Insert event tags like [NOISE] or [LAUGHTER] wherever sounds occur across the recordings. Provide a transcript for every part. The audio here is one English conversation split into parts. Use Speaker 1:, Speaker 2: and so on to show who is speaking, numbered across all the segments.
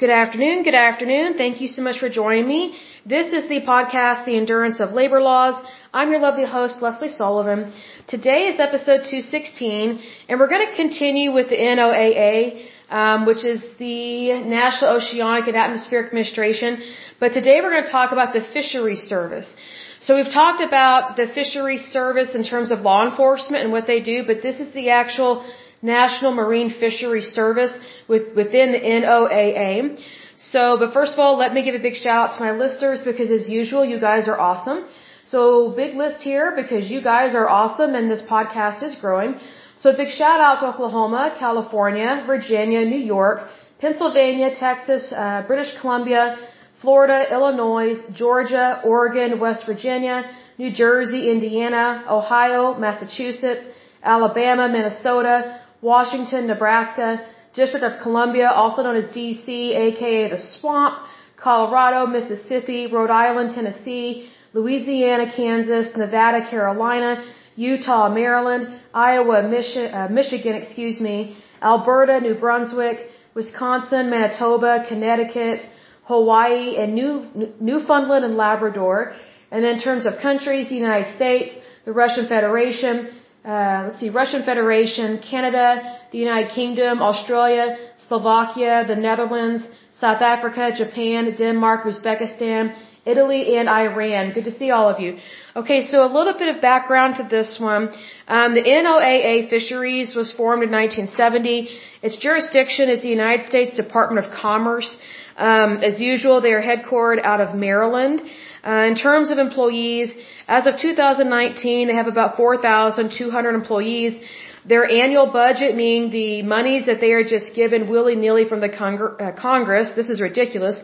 Speaker 1: Good afternoon. Good afternoon. Thank you so much for joining me. This is the podcast, The Endurance of Labor Laws. I'm your lovely host, Lesley Sullivan. Today is episode 216, and we're going to continue with the NOAA, um, which is the National Oceanic and Atmospheric Administration. But today we're going to talk about the Fisheries Service. So we've talked about the Fisheries Service in terms of law enforcement and what they do, but this is the actual National Marine Fisheries Service with, within the NOAA. So, but first of all, let me give a big shout out to my listeners because as usual, you guys are awesome. So big list here because you guys are awesome and this podcast is growing. So a big shout out to Oklahoma, California, Virginia, New York, Pennsylvania, Texas, uh, British Columbia, Florida, Illinois, Georgia, Oregon, West Virginia, New Jersey, Indiana, Ohio, Massachusetts, Alabama, Minnesota, Washington, Nebraska, District of Columbia, also known as DC, aka the Swamp, Colorado, Mississippi, Rhode Island, Tennessee, Louisiana, Kansas, Nevada, Carolina, Utah, Maryland, Iowa, Michi- uh, Michigan, excuse me, Alberta, New Brunswick, Wisconsin, Manitoba, Connecticut, Hawaii, and New, Newfoundland and Labrador. And then in terms of countries, the United States, the Russian Federation, uh, let's see, Russian Federation, Canada, the United Kingdom, Australia, Slovakia, the Netherlands, South Africa, Japan, Denmark, Uzbekistan, Italy, and Iran. Good to see all of you. Okay, so a little bit of background to this one. Um, the NOAA Fisheries was formed in 1970. Its jurisdiction is the United States Department of Commerce. Um, as usual, they are headquartered out of Maryland. Uh, in terms of employees, as of 2019, they have about 4,200 employees. Their annual budget, meaning the monies that they are just given willy-nilly from the uh, Congress, this is ridiculous.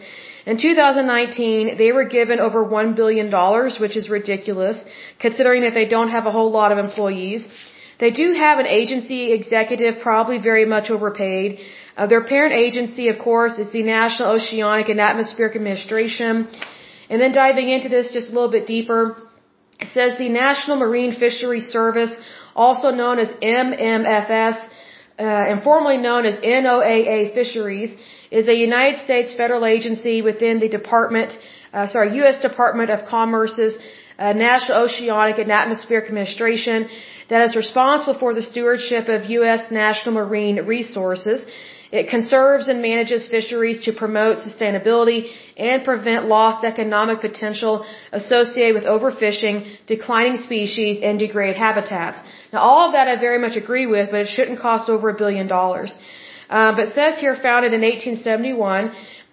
Speaker 1: In 2019, they were given over $1 billion, which is ridiculous, considering that they don't have a whole lot of employees. They do have an agency executive, probably very much overpaid. Uh, their parent agency, of course, is the National Oceanic and Atmospheric Administration. And then diving into this just a little bit deeper, it says the National Marine Fisheries Service, also known as NMFS, uh, and formerly known as NOAA Fisheries, is a United States federal agency within the Department, uh, sorry, U.S. Department of Commerce's uh, National Oceanic and Atmospheric Administration that is responsible for the stewardship of U.S. national marine resources. It conserves and manages fisheries to promote sustainability and prevent lost economic potential associated with overfishing, declining species, and degraded habitats. Now all of that I very much agree with, but it shouldn't cost over a billion dollars. Uh, but says here founded in 1871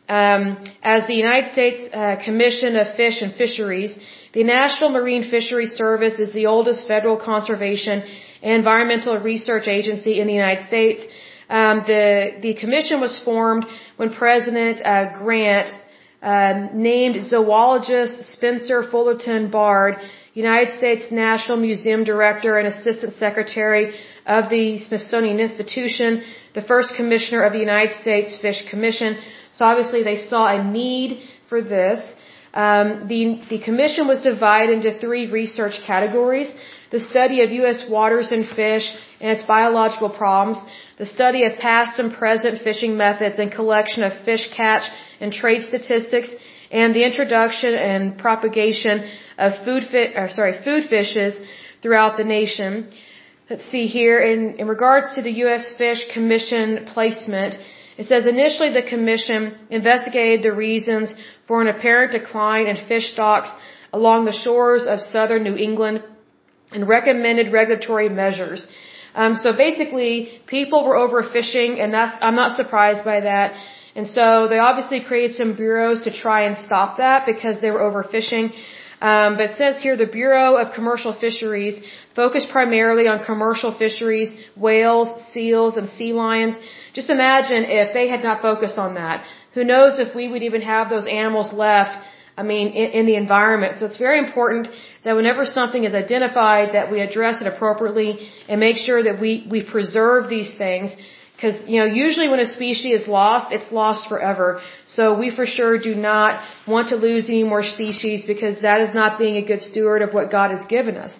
Speaker 1: um, as the United States uh, Commission of Fish and Fisheries, the National Marine Fisheries Service is the oldest federal conservation and environmental research agency in the United States. Um, the the commission was formed when President uh, Grant um, named zoologist Spencer Fullerton Baird United States National Museum Director and Assistant Secretary of the Smithsonian Institution, the first Commissioner of the United States Fish Commission. So obviously they saw a need for this. Um, the, the commission was divided into three research categories. The study of U.S. waters and fish and its biological problems, the study of past and present fishing methods and collection of fish catch and trade statistics, and the introduction and propagation of food fi- or sorry, food fishes throughout the nation. Let's see here in, in regards to the U.S. Fish Commission placement, it says initially the commission investigated the reasons for an apparent decline in fish stocks along the shores of southern New England and recommended regulatory measures. Um, so basically, people were overfishing, and that's, I'm not surprised by that. And so they obviously created some bureaus to try and stop that because they were overfishing. Um, but it says here the Bureau of Commercial Fisheries focused primarily on commercial fisheries, whales, seals, and sea lions. Just imagine if they had not focused on that. Who knows if we would even have those animals left I mean, in, in, the environment. So it's very important that whenever something is identified, that we address it appropriately and make sure that we, we preserve these things. Because, you know, usually when a species is lost, it's lost forever. So we for sure do not want to lose any more species because that is not being a good steward of what God has given us.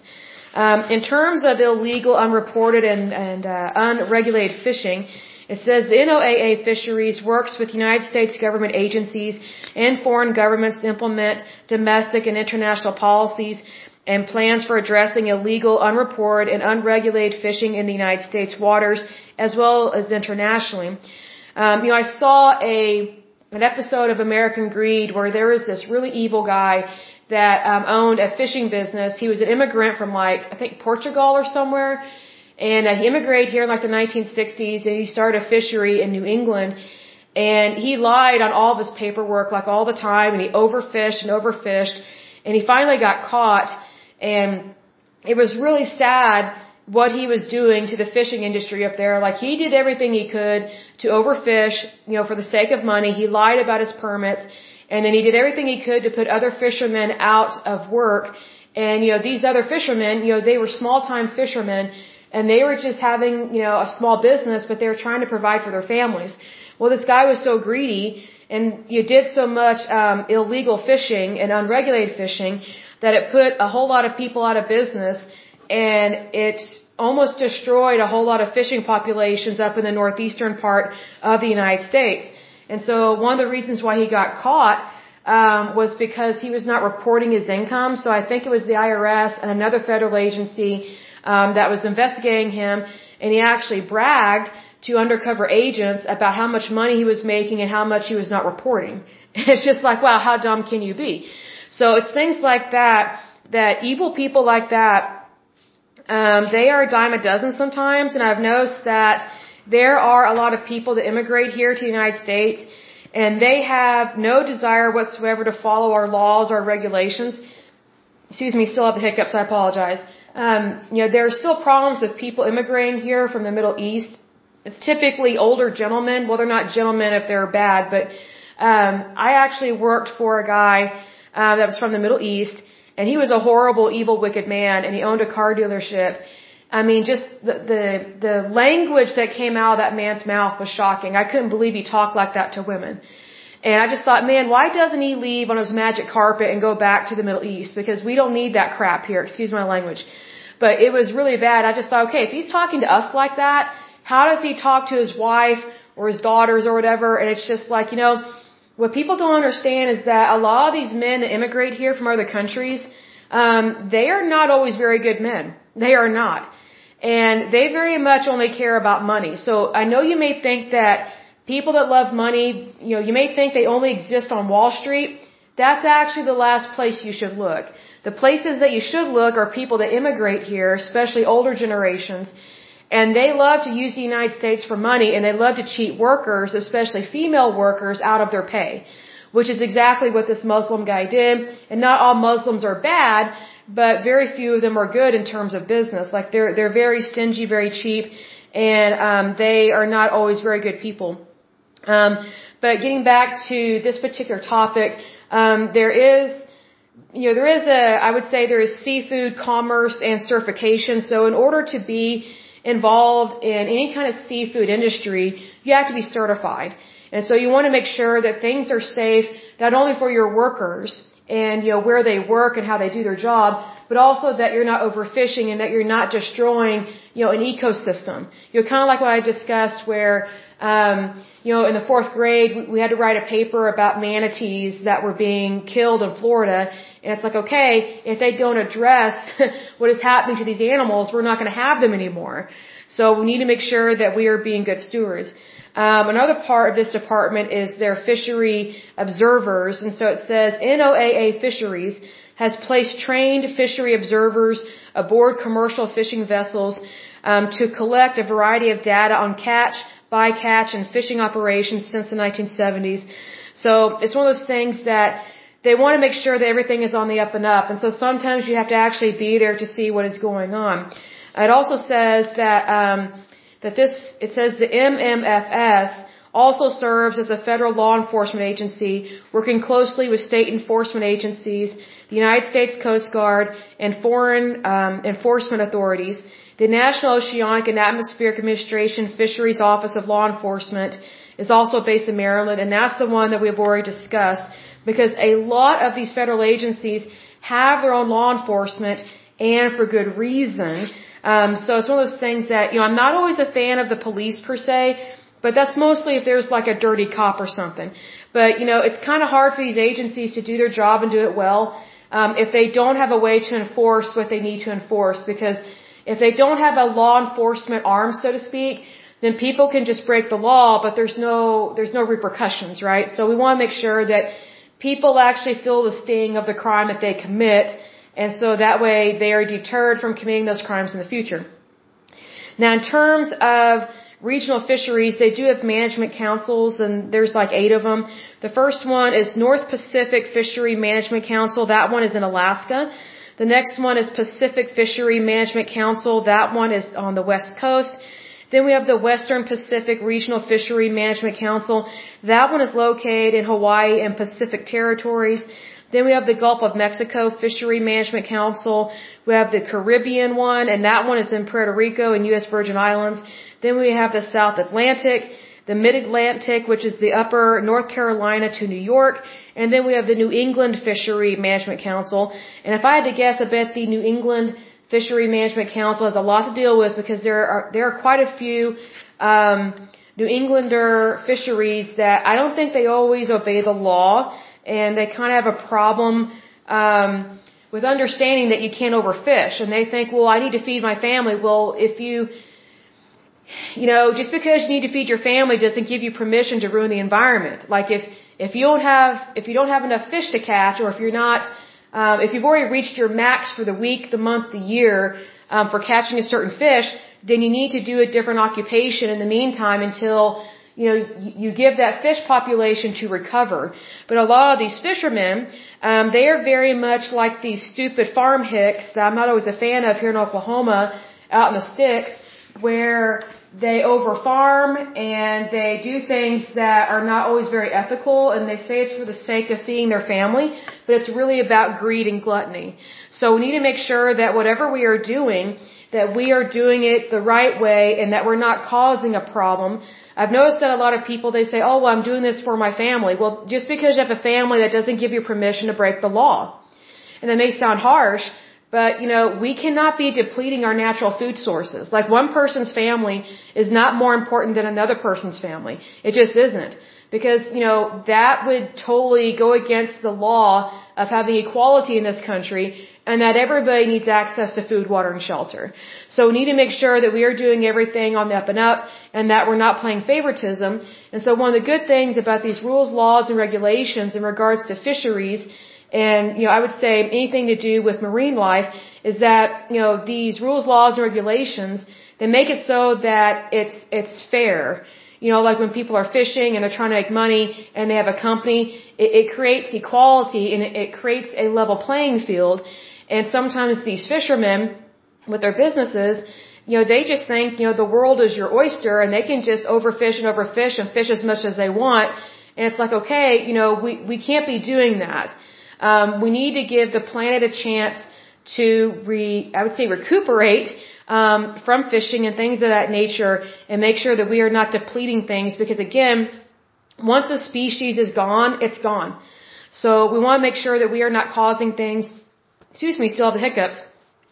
Speaker 1: Um, in terms of illegal, unreported, and, and uh, unregulated fishing, It says the NOAA Fisheries works with United States government agencies and foreign governments to implement domestic and international policies and plans for addressing illegal, unreported, and unregulated fishing in the United States waters as well as internationally. Um, you know, I saw a an episode of American Greed where there was this really evil guy that um, owned a fishing business. He was an immigrant from like I think Portugal or somewhere, and uh, he immigrated here in like the 1960s, and he started a fishery in New England. And he lied on all of his paperwork like all the time, and he overfished and overfished, and he finally got caught. And it was really sad what he was doing to the fishing industry up there. Like he did everything he could to overfish, you know, for the sake of money. He lied about his permits and then he did everything he could to put other fishermen out of work. And, you know, these other fishermen, you know, they were small time fishermen and they were just having, you know, a small business, but they were trying to provide for their families. Well, this guy was so greedy and you did so much, um, illegal fishing and unregulated fishing that it put a whole lot of people out of business and it almost destroyed a whole lot of fishing populations up in the northeastern part of the United States. And so one of the reasons why he got caught um, was because he was not reporting his income. So I think it was the IRS and another federal agency um, that was investigating him, and he actually bragged to undercover agents about how much money he was making and how much he was not reporting. [LAUGHS] It's just like, wow, how dumb can you be? So it's things like that that evil people like that um, they are a dime a dozen sometimes, and I've noticed that there are a lot of people that immigrate here to the United States, and they have no desire whatsoever to follow our laws or regulations. Excuse me, still have the hiccups. I apologize. Um, you know, there are still problems with people immigrating here from the Middle East. It's typically older gentlemen. Well, they're not gentlemen if they're bad, but um, I actually worked for a guy uh, that was from the Middle East and he was a horrible, evil, wicked man, and he owned a car dealership. I mean, just the, the, the language that came out of that man's mouth was shocking. I couldn't believe he talked like that to women. And I just thought, man, why doesn't he leave on his magic carpet and go back to the Middle East? Because we don't need that crap here. Excuse my language. But it was really bad. I just thought, okay, if he's talking to us like that, how does he talk to his wife or his daughters or whatever? And it's just like, you know, what people don't understand is that a lot of these men that immigrate here from other countries, um, they are not always very good men. They are not. And they very much only care about money. So I know you may think that people that love money, you know, you may think they only exist on Wall Street. That's actually the last place you should look. The places that you should look are people that immigrate here, especially older generations, and they love to use the United States for money and they love to cheat workers, especially female workers, out of their pay. Which is exactly what this Muslim guy did. And not all Muslims are bad, but very few of them are good in terms of business. Like they're, they're very stingy, very cheap, and, um, they are not always very good people. Um, but getting back to this particular topic, um, there is, you know, there is a, I would say there is seafood commerce and certification. So in order to be involved in any kind of seafood industry, you have to be certified. And so you want to make sure that things are safe not only for your workers and you know where they work and how they do their job, but also that you're not overfishing and that you're not destroying you know an ecosystem. You know, kind of like what I discussed where um, you know in the fourth grade we, we had to write a paper about manatees that were being killed in Florida, and it's like okay if they don't address [LAUGHS] what is happening to these animals, we're not going to have them anymore. So we need to make sure that we are being good stewards. Um, another part of this department is their fishery observers, and so it says NOAA Fisheries has placed trained fishery observers aboard commercial fishing vessels um, to collect a variety of data on catch, bycatch, and fishing operations since the 1970s. So it's one of those things that they want to make sure that everything is on the up and up, and so sometimes you have to actually be there to see what is going on. It also says that um, that this, it says the NMFS also serves as a federal law enforcement agency working closely with state enforcement agencies, the United States Coast Guard, and foreign um, enforcement authorities. The National Oceanic and Atmospheric Administration Fisheries Office of Law Enforcement is also based in Maryland, and that's the one that we've already discussed because a lot of these federal agencies have their own law enforcement and for good reason. Um, so it's one of those things that, you know, I'm not always a fan of the police per se, but that's mostly if there's like a dirty cop or something. But, you know, it's kind of hard for these agencies to do their job and do it well um, if they don't have a way to enforce what they need to enforce because if they don't have a law enforcement arm, so to speak, then people can just break the law, but there's no, there's no repercussions, right? So we want to make sure that people actually feel the sting of the crime that they commit, and so that way they are deterred from committing those crimes in the future. Now in terms of regional fisheries, they do have management councils, and there's like eight of them. The first one is North Pacific Fishery Management Council. That one is in Alaska. The next one is Pacific Fishery Management Council. That one is on the west coast. Then we have the Western Pacific Regional Fishery Management Council. That one is located in Hawaii and Pacific territories. Then we have the Gulf of Mexico Fishery Management Council. We have the Caribbean one, and that one is in Puerto Rico and U.S. Virgin Islands. Then we have the South Atlantic, the Mid-Atlantic, which is the upper North Carolina to New York, and then we have the New England Fishery Management Council. And if I had to guess, I bet the New England Fishery Management Council has a lot to deal with because there are there are quite a few um, New Englander fisheries that I don't think they always obey the law, and they kind of have a problem um, with understanding that you can't overfish. And they think, well, I need to feed my family. Well, if you you know, just because you need to feed your family doesn't give you permission to ruin the environment. Like if if you don't have if you don't have enough fish to catch, or if you're not, um, if you've already reached your max for the week, the month, the year um, for catching a certain fish, then you need to do a different occupation in the meantime until you know you give that fish population to recover. But a lot of these fishermen, um, they are very much like these stupid farm hicks that I'm not always a fan of here in Oklahoma, out in the sticks, where they overfarm and they do things that are not always very ethical and they say it's for the sake of feeding their family, but it's really about greed and gluttony. So we need to make sure that whatever we are doing, that we are doing it the right way and that we're not causing a problem. I've noticed that a lot of people, they say, oh, well, I'm doing this for my family. Well, just because you have a family that doesn't give you permission to break the law. And that may sound harsh, but, you know, we cannot be depleting our natural food sources. Like one person's family is not more important than another person's family. It just isn't. Because, you know, that would totally go against the law of having equality in this country and that everybody needs access to food, water, and shelter. So we need to make sure that we are doing everything on the up and up and that we're not playing favoritism. And so one of the good things about these rules, laws, and regulations in regards to fisheries and, you know, I would say anything to do with marine life is that, you know, these rules, laws, and regulations, they make it so that it's, it's fair. You know, like when people are fishing and they're trying to make money and they have a company, it, it creates equality and it, it creates a level playing field. And sometimes these fishermen, with their businesses, you know, they just think, you know, the world is your oyster and they can just overfish and overfish and fish as much as they want. And it's like, okay, you know, we, we can't be doing that. Um, we need to give the planet a chance to re, I would say recuperate um, from fishing and things of that nature, and make sure that we are not depleting things. Because again, once a species is gone, it's gone. So we want to make sure that we are not causing things. Excuse me, still have the hiccups.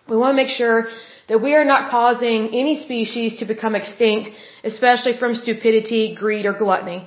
Speaker 1: We want to make sure that we are not causing any species to become extinct, especially from stupidity, greed, or gluttony.